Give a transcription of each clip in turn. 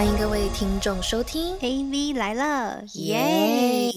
欢迎各位听众收听 AV 来了，耶耶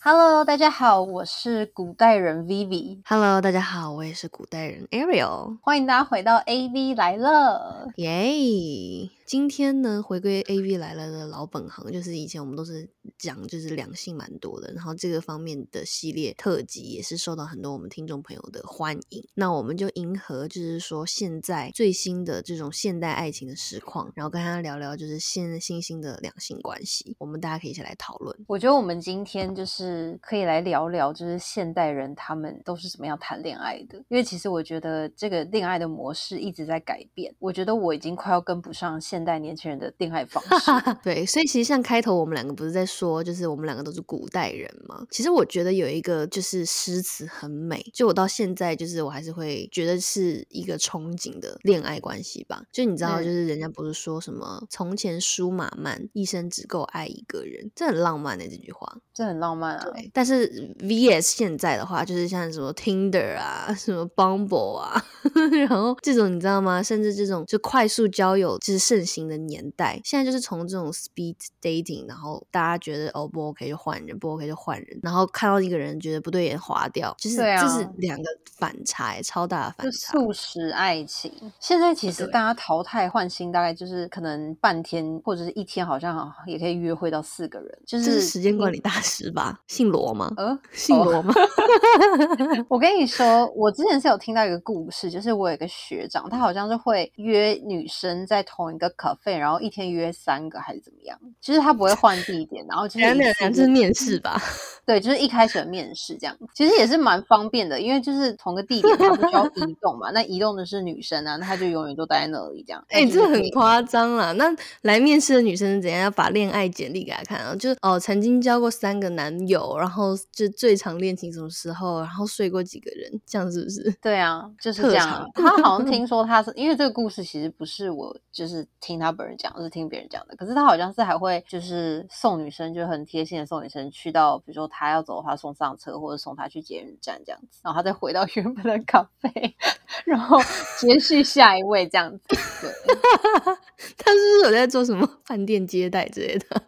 ！Hello，大家好，我是古代人 Vivi，！Hello，大家好，我也是古代人 Ariel，欢迎大家回到 AV 来了。耶！今天呢，回归 AV 来了的老本行，就是以前我们都是讲就是两性蛮多的，然后这个方面的系列特辑也是受到很多我们听众朋友的欢迎。那我们就迎合就是说现在最新的这种现代爱情的实况，然后跟他聊聊就是现在新兴的两性关系，我们大家可以一起来讨论。我觉得我们今天就是可以来聊聊，就是现代人他们都是怎么样谈恋爱的。因为其实我觉得这个恋爱的模式一直在改变，我觉得我已经快要跟不上现代年轻人的恋爱方式。对，所以其实像开头我们两个不是在说，就是我们两个都是古代人嘛。其实我觉得有一个就是诗词很美，就我到现在就是我还是会觉得是一个憧憬的恋爱关系吧。就你知道，嗯就是人家不是说什么“从前书马慢，一生只够爱一个人”，这很浪漫的、这句话。这很浪漫啊！对，但是 VS 现在的话，就是像什么 Tinder 啊，什么 Bumble 啊，然后这种你知道吗？甚至这种就快速交友就是盛行的年代，现在就是从这种 speed dating，然后大家觉得哦不 OK 就换人，不 OK 就换人，然后看到一个人觉得不对眼划掉，就是、对啊这是两个反差欸，超大的反差。素食爱情，现在其实大家淘汰换新，大概就是可能半天或者是一天，好像也可以约会到四个人，就是这是时间管理大师吧？姓罗吗？呃，哦姓罗吗？我跟你说，我之前是有听到一个故事，就是我有一个学长，他好像是会约女生在同一个 cafe，然后一天约三个还是怎么样，就是他不会换地点，然后就是 两两一次两，这是面试吧？对，就是一开始的面试这样，其实也是蛮方便的，因为就是同个地点，他不需要移动嘛，那移动的是女生啊，那他就永远都待在那里这样。哎、这很夸张啦！那来面试的女生怎样？要把恋爱简历给他看啊？就是哦，曾经交过三个男友，然后就最长恋情什么时候，然后睡过几个人，这样是不是？对啊，就是这样。他好像听说他是因为这个故事其实不是我就是听他本人讲，是听别人讲的。可是他好像是还会就是送女生，就很贴心的送女生去到，比如说他要走的话送上车，或者送他去捷运站这样子，然后他再回到原本的咖啡，然后接续下一位这样子。对，他是不是有在做什么饭店接待之类的？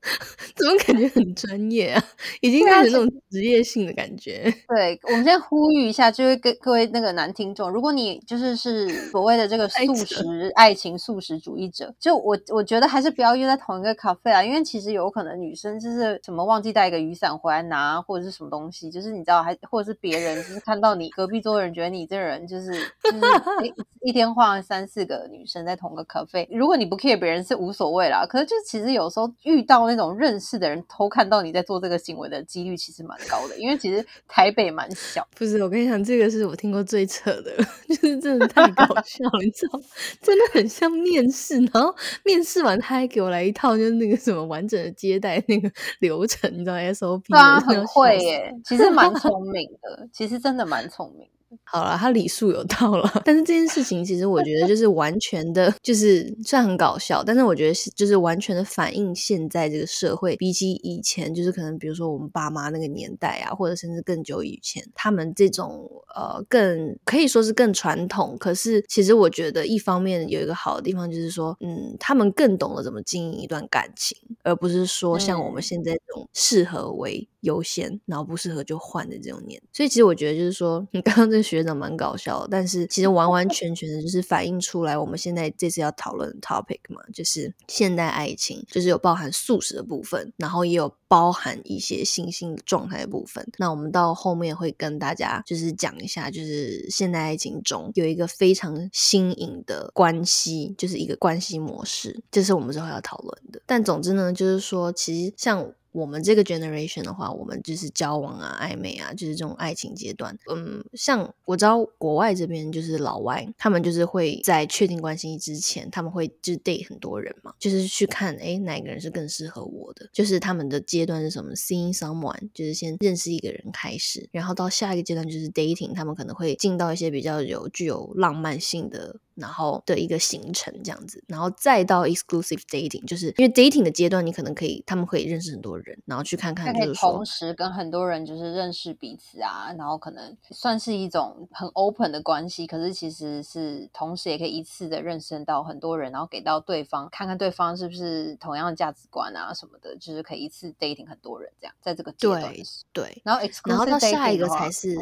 怎么感觉很专业啊？已经对啊变成那种职业性的感觉。对，我们先呼吁一下，就是跟各位那个男听众，如果你就是是所谓的这个素食爱情素食主义者，就我我觉得还是不要约在同一个咖啡啊，因为其实有可能女生就是什么忘记带一个雨伞回来拿，或者是什么东西，就是你知道，还或者是别人就是看到你隔壁桌的人觉得你这个人就是就是 一一天换三四个女生在同个咖啡，如果你不 care 别人是无所谓啦，可是就其实有时候遇到那种认识的人偷看到你在做这个行为的几率其实蛮高的，因为其实台北蛮小。不是，我跟你讲，这个是我听过最扯的，就是真的太搞笑了，你知道吗，真的很像面试，然后面试完他还给我来一套就是那个什么完整的接待那个流程，你知道 SOP，很会耶，其实蛮 聪明的，其实真的蛮聪明的。好了，他礼数有到了，但是这件事情其实我觉得就是完全的，就是虽然很搞笑，但是我觉得是就是完全的反映现在这个社会，比起以前，就是可能比如说我们爸妈那个年代啊，或者甚至更久以前，他们这种呃更可以说是更传统，可是其实我觉得一方面有一个好的地方就是说，嗯，他们更懂得怎么经营一段感情，而不是说像我们嗯现在这种适合为优先，然后不适合就换的这种年。所以其实我觉得就是说，你刚刚这个学长蛮搞笑，但是其实完完全全的就是反映出来我们现在这次要讨论的 topic 嘛，就是现代爱情，就是有包含素食的部分，然后也有包含一些新兴状态的部分。那我们到后面会跟大家就是讲一下，就是现代爱情中有一个非常新颖的关系，就是一个关系模式，这是我们之后要讨论的。但总之呢，就是说，其实像我们这个 generation 的话，我们就是交往啊、暧昧啊，就是这种爱情阶段。嗯，像我知道国外这边就是老外，他们就是会在确定关系之前，他们会就是 date 很多人嘛，就是去看诶哪个人是更适合我的。就是他们的阶段是什么？seeing someone，就是先认识一个人开始，然后到下一个阶段就是 dating，他们可能会进到一些比较有具有浪漫性的然后的一个行程这样子，然后再到 exclusive dating，就是因为 dating 的阶段，你可能可以他们可以认识很多人，然后去看看，就是说同时跟很多人就是认识彼此啊，然后可能算是一种很 open 的关系，可是其实是同时也可以一次的认识到很多人，然后给到对方看看对方是不是同样的价值观啊什么的，就是可以一次 dating 很多人这样，在这个阶段对，然后然后到下一个才是。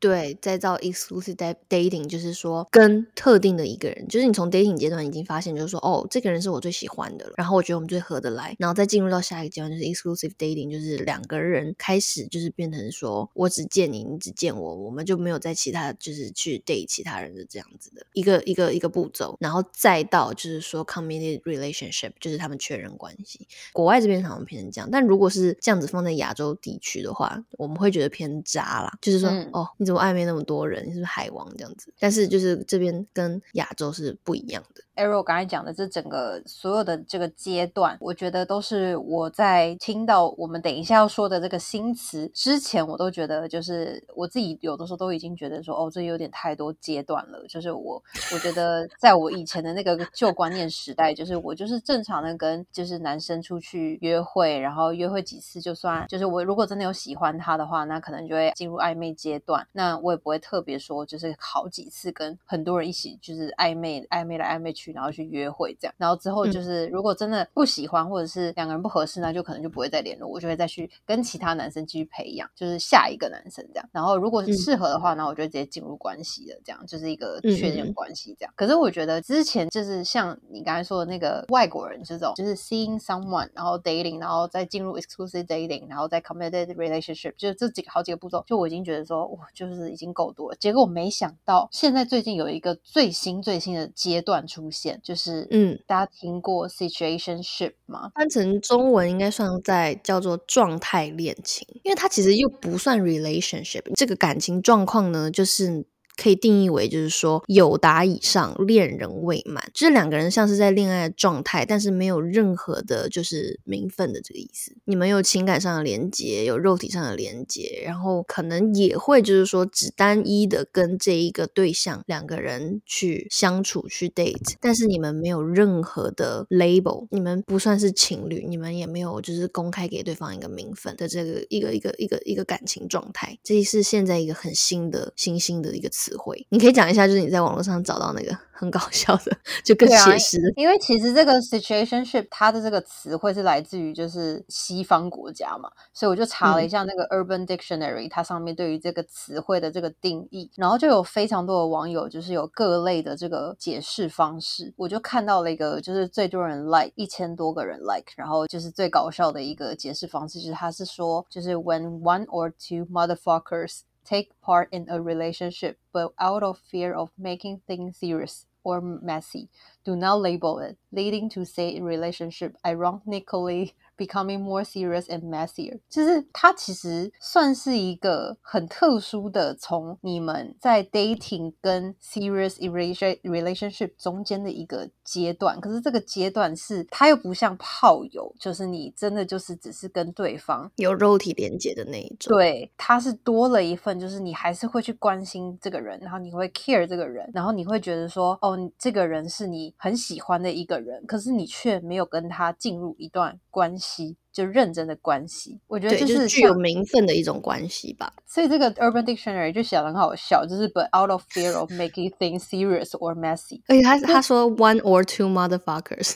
对，再造 exclusive dating，就是说跟特定的一个人，就是你从 dating 阶段已经发现，就是说哦，这个人是我最喜欢的了，然后我觉得我们最合得来，然后再进入到下一个阶段，就是 exclusive dating，就是两个人开始就是变成说我只见你，你只见我，我们就没有在其他就是去 date 其他人的这样子的一个一个一个步骤，然后再到就是说 committed relationship，就是他们确认关系。国外这边好像偏成这样，但如果是这样子放在亚洲地区的话，我们会觉得偏渣啦，就是说哦，你。怎么暧昧那么多人？是不是海王这样子？但是就是这边跟亚洲是不一样的。Arrow 刚才讲的这整个所有的这个阶段，我觉得都是我在听到我们等一下要说的这个新词之前，我都觉得就是我自己有的时候都已经觉得说，哦，这有点太多阶段了。就是我我觉得在我以前的那个旧观念时代，就是我就是正常的跟就是男生出去约会，然后约会几次就算，就是我如果真的有喜欢他的话，那可能就会进入暧昧阶段。那我也不会特别说，就是好几次跟很多人一起就是暧昧暧昧来暧昧去。然后去约会这样，然后之后就是如果真的不喜欢或者是两个人不合适，那就可能就不会再联络，我就会再去跟其他男生继续培养，就是下一个男生这样。然后如果适合的话，那我就直接进入关系了，这样就是一个确认关系这样。可是我觉得之前就是像你刚才说的那个外国人这种，就是 seeing someone，然后 dating，然后再进入 exclusive dating，然后再 committed relationship，就是这几个好几个步骤，就我已经觉得说哇，就是已经够多了。结果我没想到现在最近有一个最新最新的阶段出现。就是嗯，大家听过 situationship 吗？翻成中文应该算在叫做状态恋情，因为它其实又不算 relationship。这个感情状况呢，就是。可以定义为就是说有达以上恋人未满，就是两个人像是在恋爱的状态，但是没有任何的就是名分的这个意思。你们有情感上的连接，有肉体上的连接，然后可能也会就是说只单一的跟这一个对象两个人去相处去 date，但是你们没有任何的 label，你们不算是情侣，你们也没有就是公开给对方一个名分的这个一个一个一个一个感情状态。这是现在一个很新的新兴的一个词。词汇，你可以讲一下，就是你在网络上找到那个很搞笑的，就更写实的。因为其实这个 situationship 它的这个词汇是来自于就是西方国家嘛，所以我就查了一下那个 Urban Dictionary，它上面对于这个词汇的这个定义，然后就有非常多的网友就是有各类的这个解释方式，我就看到了一个就是最多人 like 一千多个人 like，然后就是最搞笑的一个解释方式，就是他是说就是 when one or two motherfuckers take part in a relationship, but out of fear of making things serious or messy, do not label it, leading to say relationship ironically becoming more serious and messier，就是它其实算是一个很特殊的，从你们在 dating 跟 serious relationship 中间的一个阶段。可是这个阶段是它又不像炮友，就是你真的就是只是跟对方有肉体连接的那一种。对，它是多了一份，就是你还是会去关心这个人，然后你会 care 这个人，然后你会觉得说，哦，这个人是你很喜欢的一个人，可是你却没有跟他进入一段关系。就认真的关系，我觉得就是具有名分的一种关系吧。所以这个 Urban Dictionary 就写的很好笑，就是 But out of fear of making things serious or messy。而且他他说 one or two motherfuckers。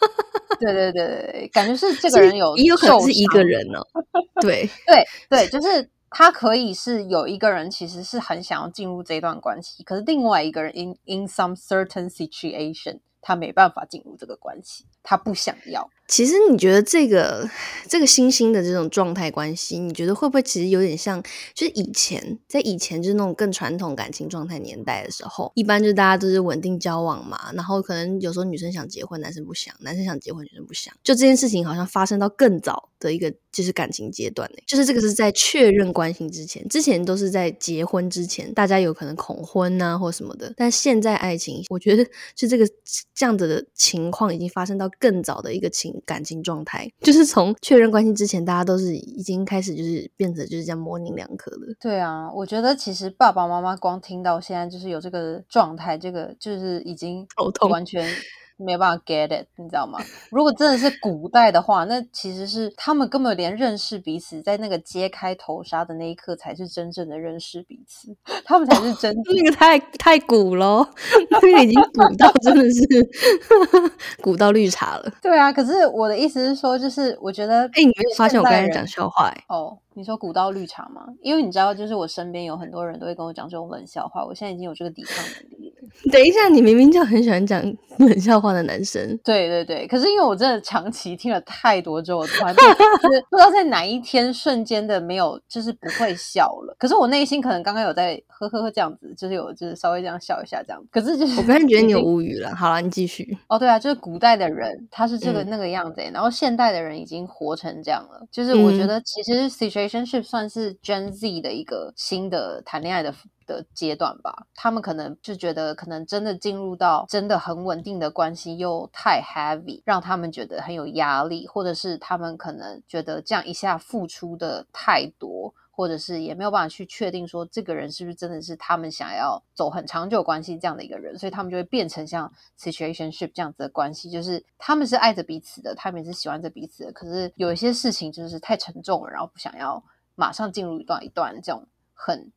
对对对对，感觉是这个人有也有可能是一个人哦。对 对对，就是他可以是有一个人，其实是很想要进入这段关系，可是另外一个人 in in some certain situation，他没办法进入这个关系，他不想要。其实你觉得这个这个新兴的这种状态关系，你觉得会不会其实有点像，就是以前在以前就是那种更传统感情状态年代的时候，一般就是大家都是稳定交往嘛，然后可能有时候女生想结婚，男生不想；男生想结婚，女生不想。就这件事情好像发生到更早的一个就是感情阶段呢，就是这个是在确认关系之前，之前都是在结婚之前，大家有可能恐婚啊或什么的。但现在爱情，我觉得就这个这样子的情况已经发生到更早的一个情。感情状态，就是从确认关系之前，大家都是已经开始就是变成就是这样模棱两可的。对啊，我觉得其实爸爸妈妈光听到现在就是有这个状态，这个就是已经头痛完全。没有办法 get it，你知道吗？如果真的是古代的话，那其实是他们根本连认识彼此，在那个揭开头纱的那一刻，才是真正的认识彼此。他们才是真那个太太古了，那个已经古到真的是古到绿茶了。对啊，可是我的意思是说，就是我觉得，哎，你没有发现我刚才讲笑话？哎，哦。你说古道绿茶吗？因为你知道，就是我身边有很多人都会跟我讲这种冷笑话，我现在已经有这个抵抗能力了。等一下，你明明就很喜欢讲 冷笑话的男生。对对对，可是因为我真的长期听了太多之后，突然 就是不知道在哪一天瞬间的没有，就是不会笑了。可是我内心可能刚刚有在呵呵呵这样子，就是有就是稍微这样笑一下这样。可是就是我刚才觉得你有无语了。好了，你继续。哦，对啊，就是古代的人他是这个那个样子，然后现代的人已经活成这样了。就是我觉得其实 situation。relationship 算是 Gen Z 的一个新的谈恋爱的的阶段吧。他们可能就觉得，可能真的进入到真的很稳定的关系又太 heavy，让他们觉得很有压力，或者是他们可能觉得这样一下付出的太多。或者是也没有办法去确定说这个人是不是真的是他们想要走很长久关系这样的一个人，所以他们就会变成像 situationship 这样子的关系，就是他们是爱着彼此的，他们也是喜欢着彼此的，可是有一些事情就是太沉重了，然后不想要马上进入一段一段这种很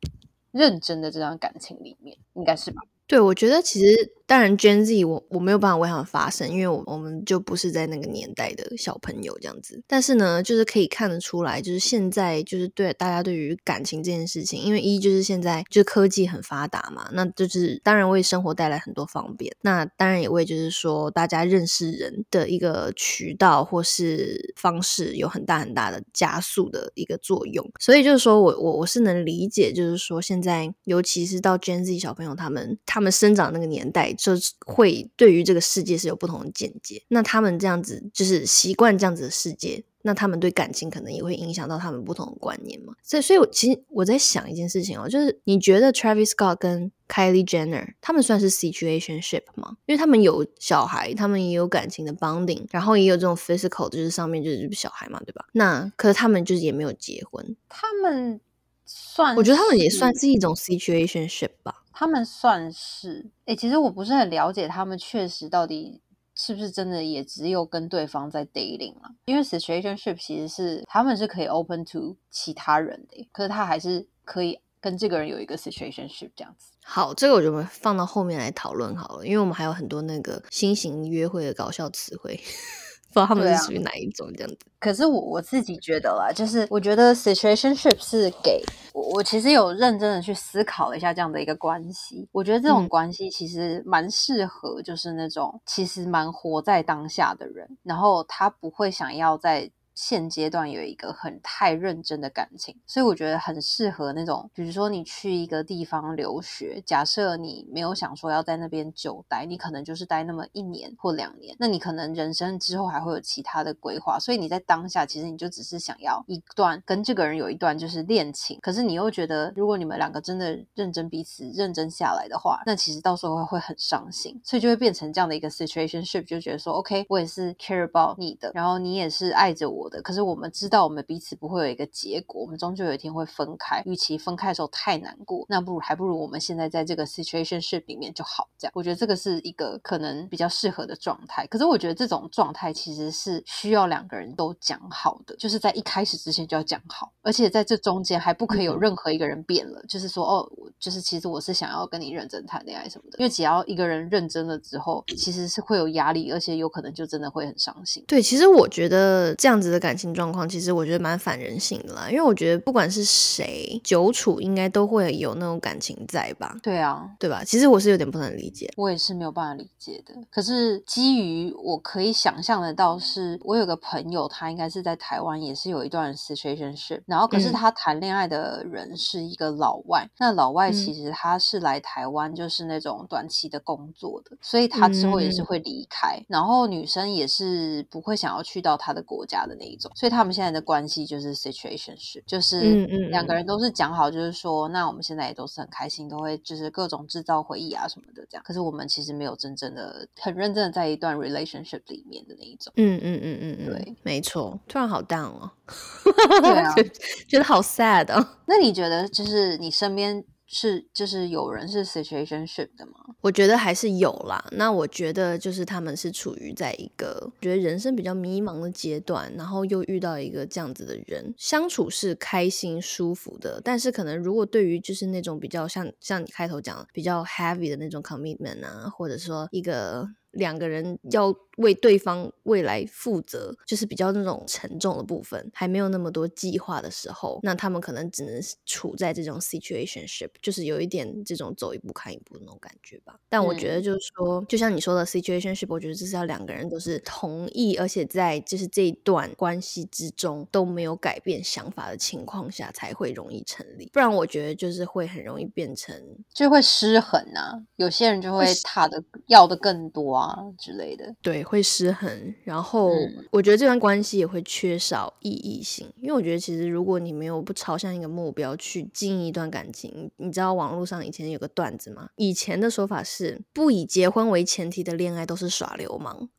认真的这段感情里面，应该是吧？对，我觉得其实。当然，Gen Z 我我没有办法为他们发声，因为我我们就不是在那个年代的小朋友这样子。但是呢，就是可以看得出来，就是现在就是对大家对于感情这件事情，因为一就是现在就是科技很发达嘛，那就是当然为生活带来很多方便，那当然也为就是说大家认识人的一个渠道或是方式有很大很大的加速的一个作用。所以就是说我我我是能理解，就是说现在尤其是到 Gen Z 小朋友他们他们生长那个年代。就会对于这个世界是有不同的见解，那他们这样子就是习惯这样子的世界，那他们对感情可能也会影响到他们不同的观念嘛。所以，所以我其实我在想一件事情哦，就是你觉得 Travis Scott 跟 Kylie Jenner 他们算是 situationship 吗？因为他们有小孩，他们也有感情的 bonding，然后也有这种 physical，就是上面就是小孩嘛，对吧？那可是他们就是也没有结婚，他们算，我觉得他们也算是一种 situationship 吧。他们算是哎，其实我不是很了解他们确实到底是不是真的也只有跟对方在 dating 了，因为 situationship 其实是他们是可以 open to 其他人的，可是他还是可以跟这个人有一个 situationship 这样子。好，这个我就放到后面来讨论好了，因为我们还有很多那个新型约会的搞笑词汇。不知道他们是属于哪一种这样子，可是我我自己觉得啦，就是我觉得 situationship 是给我，我其实有认真的去思考了一下这样的一个关系，我觉得这种关系其实蛮适合，就是那种其实蛮活在当下的人，然后他不会想要在。现阶段有一个很太认真的感情，所以我觉得很适合那种，比如说你去一个地方留学，假设你没有想说要在那边久待，你可能就是待那么一年或两年，那你可能人生之后还会有其他的规划，所以你在当下其实你就只是想要一段跟这个人有一段就是恋情，可是你又觉得如果你们两个真的认真彼此认真下来的话，那其实到时候会会很伤心，所以就会变成这样的一个 situationship，就觉得说 OK，我也是 care about 你的，然后你也是爱着我。的，可是我们知道我们彼此不会有一个结果，我们终究有一天会分开。与其分开的时候太难过，那不如还不如我们现在在这个 situationship 里面就好。这样，我觉得这个是一个可能比较适合的状态。可是我觉得这种状态其实是需要两个人都讲好的，就是在一开始之前就要讲好，而且在这中间还不可以有任何一个人变了，就是说哦，就是其实我是想要跟你认真谈恋爱什么的。因为只要一个人认真了之后，其实是会有压力，而且有可能就真的会很伤心。对，其实我觉得这样子。的感情状况，其实我觉得蛮反人性的啦，因为我觉得不管是谁久处，应该都会有那种感情在吧？对啊，对吧？其实我是有点不能理解，我也是没有办法理解的。可是基于我可以想象得到，是我有个朋友，他应该是在台湾，也是有一段 situationship，然后可是他谈恋爱的人是一个老外，那老外其实他是来台湾就是那种短期的工作的，所以他之后也是会离开，然后女生也是不会想要去到他的国家的。那一种，所以他们现在的关系就是 situationship，就是嗯嗯嗯两个人都是讲好，就是说，那我们现在也都是很开心，都会就是各种制造回忆啊什么的这样。可是我们其实没有真正的很认真的在一段 relationship 里面的那一种。嗯嗯嗯嗯嗯，对，没错。突然好 down 哦，对啊 觉觉得好 sad 哦。那你觉得就是你身边是就是有人是 situationship 的吗？我觉得还是有啦。那我觉得就是他们是处于在一个觉得人生比较迷茫的阶段，然后又遇到一个这样子的人，相处是开心舒服的。但是可能如果对于就是那种比较像像你开头讲的比较 heavy 的那种 commitment 啊，或者说一个两个人要为对方未来负责，就是比较那种沉重的部分，还没有那么多计划的时候，那他们可能只能处在这种 situationship，就是有一点这种走一步看一步的那种感觉吧。但我觉得就是说，就像你说的 situationship，我觉得这是要两个人都是同意，而且在就是这一段关系之中都没有改变想法的情况下，才会容易成立。不然我觉得就是会很容易变成就会失衡啊，有些人就会踏的要的更多啊之类的。对，会失衡，然后嗯我觉得这段关系也会缺少意义性，因为我觉得其实如果你没有不朝向一个目标去经营一段感情，你知道网络上以前有个段子吗？以前的说法是不以结婚为前提的恋爱都是耍流氓。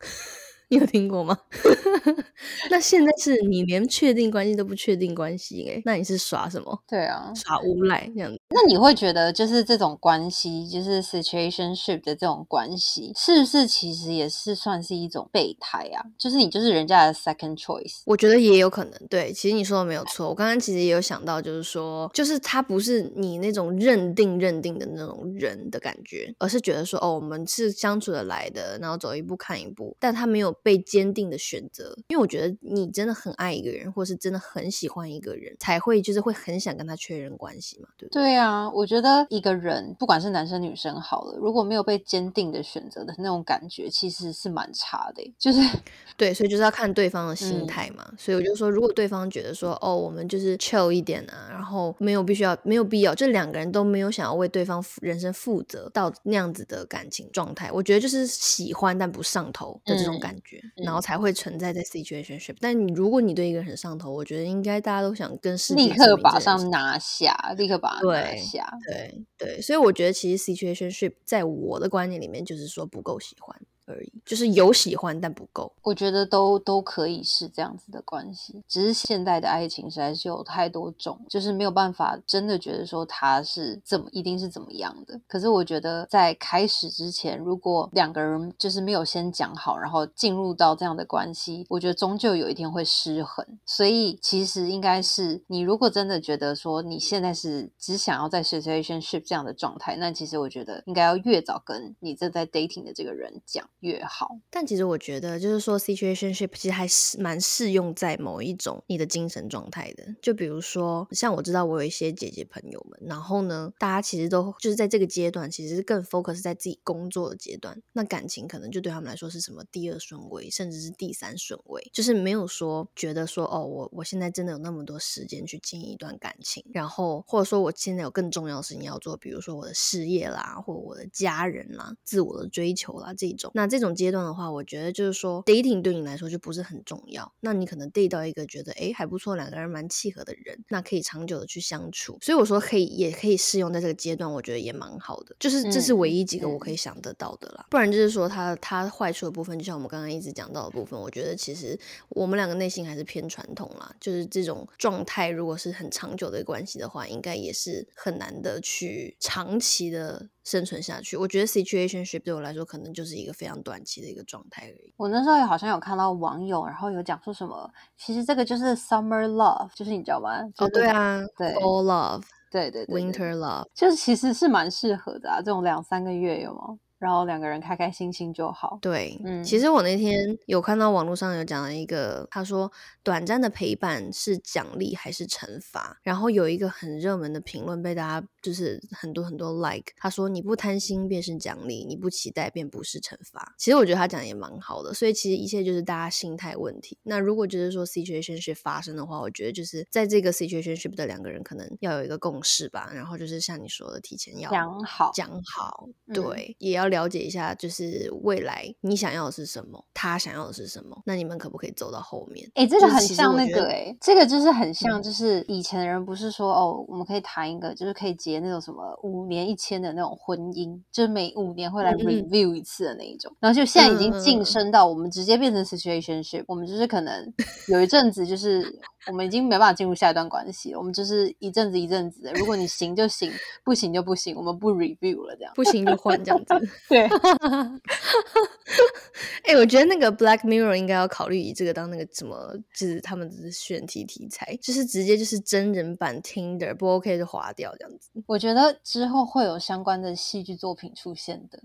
你有听过吗？那现在是你连确定关系都不确定关系诶，那你是耍什么？对啊，耍无赖这样子？那你会觉得就是这种关系，就是 situationship 的这种关系，是不是其实也是算是一种备胎啊？就是你就是人家的 second choice。我觉得也有可能，对，其实你说的没有错。我刚刚其实也有想到，就是说，就是他不是你那种认定认定的那种人的感觉，而是觉得说，哦，我们是相处的来的，然后走一步看一步，但他没有被坚定的选择。因为我觉得你真的很爱一个人，或是真的很喜欢一个人，才会就是会很想跟他确认关系嘛，对不对？对啊，我觉得一个人不管是男生女生好了，如果没有被坚定的选择的那种感觉，其实是蛮差的欸。就是对，所以就是要看对方的心嗯态嘛。所以我就说，如果对方觉得说，哦，我们就是 chill 一点啊，然后没有必须要，没有必要，就两个人都没有想要为对方负人生负责到那样子的感情状态，我觉得就是喜欢但不上头的这种嗯感觉，嗯然后才会存在在 situationship。但你如果你对一个人很上头，我觉得应该大家都想跟世立界立刻马上拿下，立刻把它拿对下。对对，所以我觉得其实 situationship 在我的观念里面就是说不够喜欢而已，就是有喜欢但不够。我觉得都都可以是这样子的关系，只是现代的爱情实在是有太多种，就是没有办法真的觉得说他是怎么一定是怎么样的。可是我觉得在开始之前，如果两个人就是没有先讲好，然后进入到这样的关系，我觉得终究有一天会失衡。所以其实应该是你如果真的觉得说你现在是只想要在 situationship 这样的状态，那其实我觉得应该要越早跟你正在 dating 的这个人讲越好。但其实我觉得，就是说，situationship 其实还是蛮适用在某一种你的精神状态的。就比如说，像我知道我有一些姐姐朋友们，然后呢，大家其实都就是在这个阶段，其实更 focus 在自己工作的阶段。那感情可能就对他们来说是什么第二顺位，甚至是第三顺位，就是没有说觉得说，哦，我我现在真的有那么多时间去经营一段感情，然后或者说我现在有更重要的事情要做，比如说我的事业啦，或我的家人啦，自我的追求啦这种。那这种阶段的话，我觉得就是说，dating 对你来说就不是很重要。那你可能 date 到一个觉得诶还不错，两个人蛮契合的人，那可以长久的去相处。所以我说可以，也可以适用在这个阶段，我觉得也蛮好的。就是这是唯一几个我可以想得到的啦。不然就是说它它坏处的部分，就像我们刚刚一直讲到的部分，我觉得其实我们两个内心还是偏传统啦。就是这种状态，如果是很长久的关系的话，应该也是很难的去长期的生存下去。我觉得 situationship 对我来说，可能就是一个非常短期的一个状态而已。我那时候也好像有看到网友，然后有讲说什么，其实这个就是 summer love，就是你知道吗？哦，对啊对，fall love。对对对对 Winter Love，就是其实是蛮适合的啊，这种两三个月有吗？然后两个人开开心心就好。对，嗯其实我那天有看到网络上有讲了一个，他说短暂的陪伴是奖励还是惩罚？然后有一个很热门的评论被大家就是很多很多 like，他说你不贪心便是奖励，你不期待便不是惩罚。其实我觉得他讲的也蛮好的，所以其实一切就是大家心态问题。那如果就是说 situationship 发生的话，我觉得就是在这个 situationship 的两个人可能要有一个共识吧，然后就是像你说的，提前要讲好讲好，嗯对，也要了解一下，就是未来你想要的是什么，他想要的是什么，那你们可不可以走到后面？哎、这个很像那个哎、这个就是很像，嗯就是以前的人不是说哦，我们可以谈一个，就是可以结那种什么五年一签的那种婚姻，就是每五年会来 review 一次的那一种。然后就现在已经晋升到我们直接变成 situationship，我们就是可能有一阵子就是我们已经没办法进入下一段关系了，我们就是一阵子一阵子的，如果你行就行，不行就不行，我们不 review 了这样。不行就换这样子。对，哎、我觉得那个 Black Mirror 应该要考虑以这个当那个什么，就是他们的选题题材，就是直接就是真人版 Tinder 不 OK 就划掉这样子。我觉得之后会有相关的戏剧作品出现的，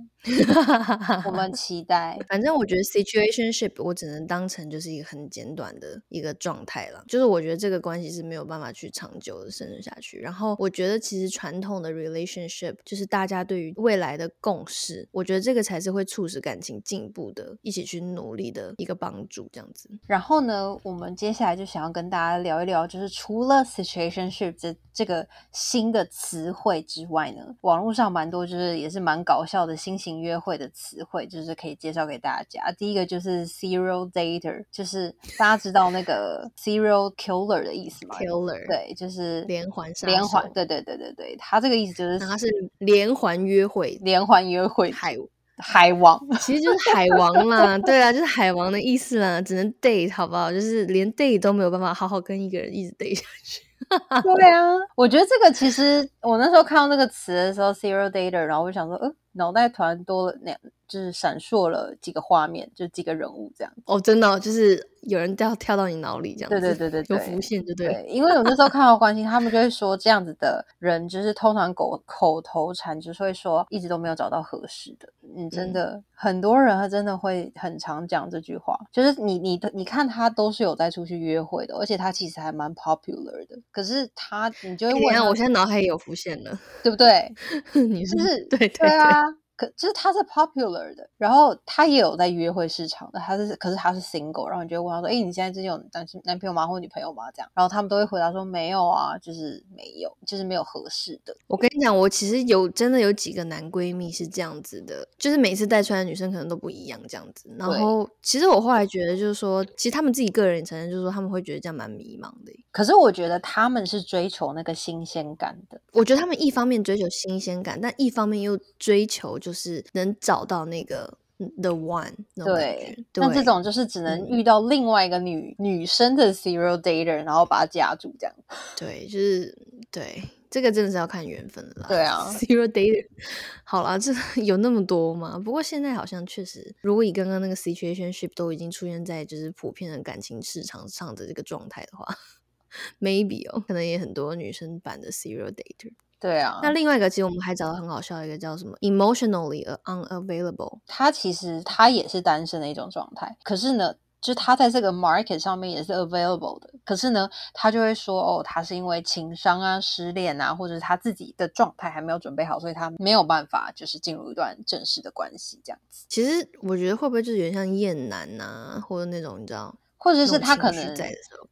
我们期待。反正我觉得 situationship 我只能当成就是一个很简短的一个状态了，就是我觉得这个关系是没有办法去长久的生存下去。然后我觉得其实传统的 relationship 就是大家对于未来的共识，我觉得这个才是会促使感情进步的，一起去努力的一个帮助，这样子。然后呢，我们接下来就想要跟大家聊一聊，就是除了 situationship 这这个新的词汇之外呢，网络上蛮多就是也是蛮搞笑的新型约会的词汇，就是可以介绍给大家。第一个就是 serial dater，就是大家知道那个 serial killer 的意思嘛 Killer 对，就是连环杀连环，对对对对对，他这个意思就是他是连环约会连环约会海，海王。其实就是海王嘛，对啊，就是海王的意思啦，只能 date 好不好？就是连 date 都没有办法好好跟一个人一直 date 下去。对啊，我觉得这个其实我那时候看到那个词的时候，serial dater，然后我就想说，呃，脑袋突然多了那样，就是闪烁了几个画面，就几个人物这样。哦，真的哦、就是有人跳跳到你脑里这样子，对对对对有浮现就对因为我那时候看到关心，他们就会说这样子的人，就是通常口口头禅，就是会说一直都没有找到合适的。你，真嗯的、很多人他真的会很常讲这句话，就是你你你看他都是有在出去约会的，而且他其实还蛮 popular 的，可是他你就会哎等一下，问他我现在脑海也有浮现了，对不对？你就是是对对对啊，可就是他是 popular 的，然后他也有在约会市场的，他是可是他是 single，然后你就会问他说，哎，你现在最近有男男朋友吗，或女朋友吗？这样，然后他们都会回答说没有啊，就是没有，就是没有合适的。我跟你讲，我其实有真的有几个男闺蜜是这样子的，就是每次带出来的女生可能都不一样这样子。然后其实我后来觉得，就是说，其实他们自己个人也承认，就是说他们会觉得这样蛮迷茫的。可是我觉得他们是追求那个新鲜感的，我觉得他们一方面追求新鲜感，但一方面又追求就是能找到那个嗯 the one 那种感对。。那这种就是只能嗯遇到另外一个女、女生的 serial dater，然后把她夹住这样。对，就是对，这个真的是要看缘分了啦。对啊，zero dater，好啦，这 有那么多吗？不过现在好像确实，如果以刚刚那个 situationship 都已经出现在就是普遍的感情市场上的这个状态的话，maybe 哦，可能也很多女生版的 zero dater。对啊，那另外一个，其实我们还找到很好笑的一个叫什么 emotionally unavailable。他其实他也是单身的一种状态，可是呢，就是他在这个 market 上面也是 available 的，可是呢，他就会说哦，他是因为情商啊、失恋啊，或者是他自己的状态还没有准备好，所以他没有办法就是进入一段正式的关系这样子，其实我觉得会不会就是有点像厌男呐、或者那种你知道，或者是他可能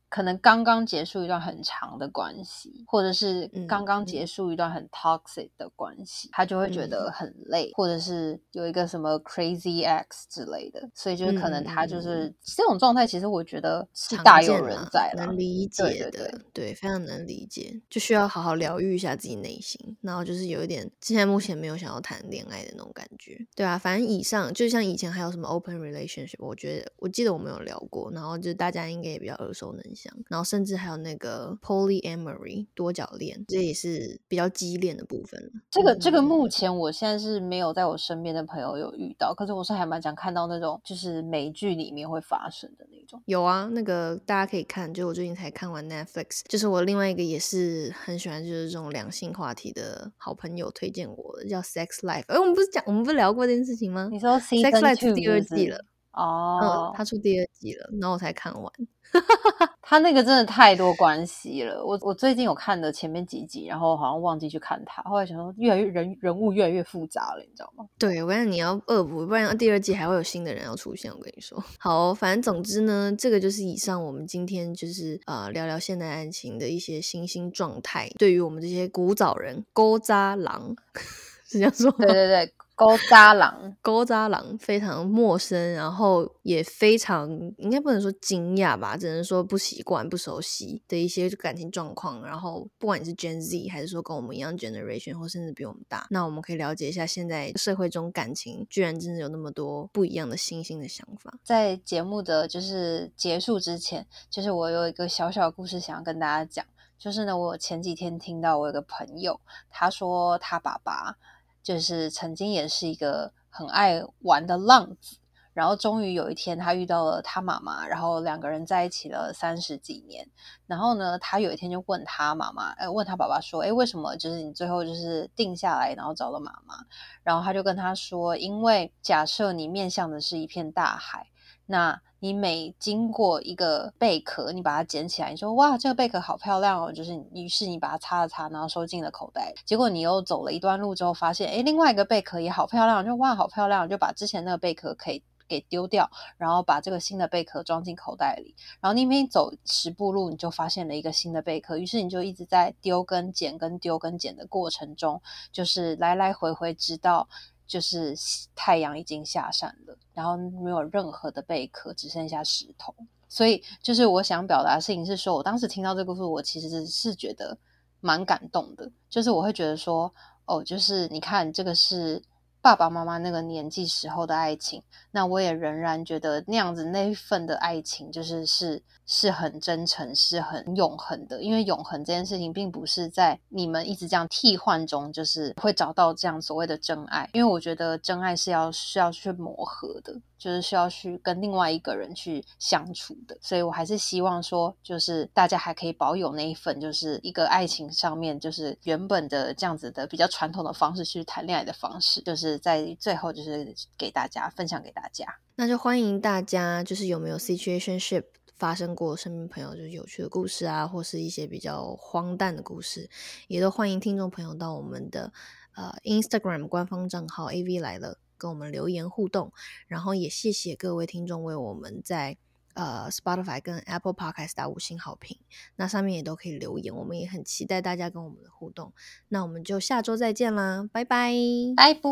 可能刚刚结束一段很长的关系，或者是嗯刚刚嗯。结束一段很 toxic 的关系，他就会觉得很累，或者是有一个什么 crazy ex 之类的，所以就是可能他就是、这种状态，其实我觉得是大有人在啦。能理解对的，对对非常能理解，就需要好好疗愈一下自己内心，然后就是有一点现在目前没有想要谈恋爱的那种感觉，对啊，反正以上就像以前还有什么 open relationship，我觉得我记得我们有聊过，然后就大家应该也比较耳熟能详，然后甚至还有那个 polyamory 多角恋，这也是比较激烈的部分了。这个这个嗯目前我现在是没有在我身边的朋友有遇到，可是我是还蛮想看到那种就是美剧里面会发生的那种。有啊，那个大家可以看，就我最近才看完 Netflix，就是我另外一个也是很喜欢就是这种两性话题的好朋友推荐我的，叫 Sex Life。哎，我们不是讲我们不是聊过这件事情吗你说 Sex Life 第二季了，哦嗯，，他出第二季了，然后我才看完。他那个真的太多关系了。我我最近有看的前面几集，然后好像忘记去看他，后来想说越来越人人物越来越复杂了，你知道吗？对，我跟你要恶补，不然第二季还会有新的人要出现。我跟你说，好哦、反正总之呢，这个就是以上我们今天就是呃聊聊现代爱情的一些新兴状态，对于我们这些古早人勾渣狼 是这样说吗？对对对，勾渣郎，勾渣郎非常陌生，然后也非常应该不能说惊讶吧，只能说不习惯、不熟悉的一些感情状况。然后不管你是 Gen Z 还是说跟我们一样 generation，或甚至比我们大，那我们可以了解一下现在社会中感情居然真的有那么多不一样的新兴的想法。在节目的就是结束之前，就是我有一个小小的故事想要跟大家讲，就是呢，我前几天听到我有个朋友，他说他爸爸。就是曾经也是一个很爱玩的浪子，然后终于有一天他遇到了他妈妈，然后两个人在一起了三十几年。然后呢，他有一天就问他妈妈，呃，问他爸爸说：“哎，为什么就是你最后就是定下来，然后找了妈妈？”然后他就跟他说：“因为假设你面向的是一片大海。”那你每经过一个贝壳，你把它捡起来，你说哇，这个贝壳好漂亮哦，就是于是你把它擦了擦，然后收进了口袋。结果你又走了一段路之后，发现哎，另外一个贝壳也好漂亮，就哇，好漂亮，就把之前那个贝壳可以给丢掉，然后把这个新的贝壳装进口袋里。然后你每走十步路，你就发现了一个新的贝壳，于是你就一直在丢跟捡跟丢跟捡的过程中，就是来来回回，直到。就是太阳已经下山了，然后没有任何的贝壳，只剩下石头。所以，就是我想表达的事情是说，我当时听到这个故事，我其实是觉得蛮感动的。就是我会觉得说，哦，就是你看，这个是爸爸妈妈那个年纪时候的爱情，那我也仍然觉得那样子那一份的爱情，就是是。是很真诚，是很永恒的。因为永恒这件事情，并不是在你们一直这样替换中，就是会找到这样所谓的真爱。因为我觉得真爱是要需要去磨合的，就是需要去跟另外一个人去相处的。所以我还是希望说，就是大家还可以保有那一份，就是一个爱情上面，就是原本的这样子的比较传统的方式去谈恋爱的方式，就是在最后就是给大家分享给大家。那就欢迎大家，就是有没有 situationship？发生过身边朋友就是有趣的故事啊，或是一些比较荒诞的故事，也都欢迎听众朋友到我们的呃 Instagram 官方账号 AV 来了跟我们留言互动，然后也谢谢各位听众为我们在呃 Spotify 跟 Apple Podcast 打五星好评。那上面也都可以留言，我们也很期待大家跟我们的互动。那我们就下周再见啦，拜拜拜拜。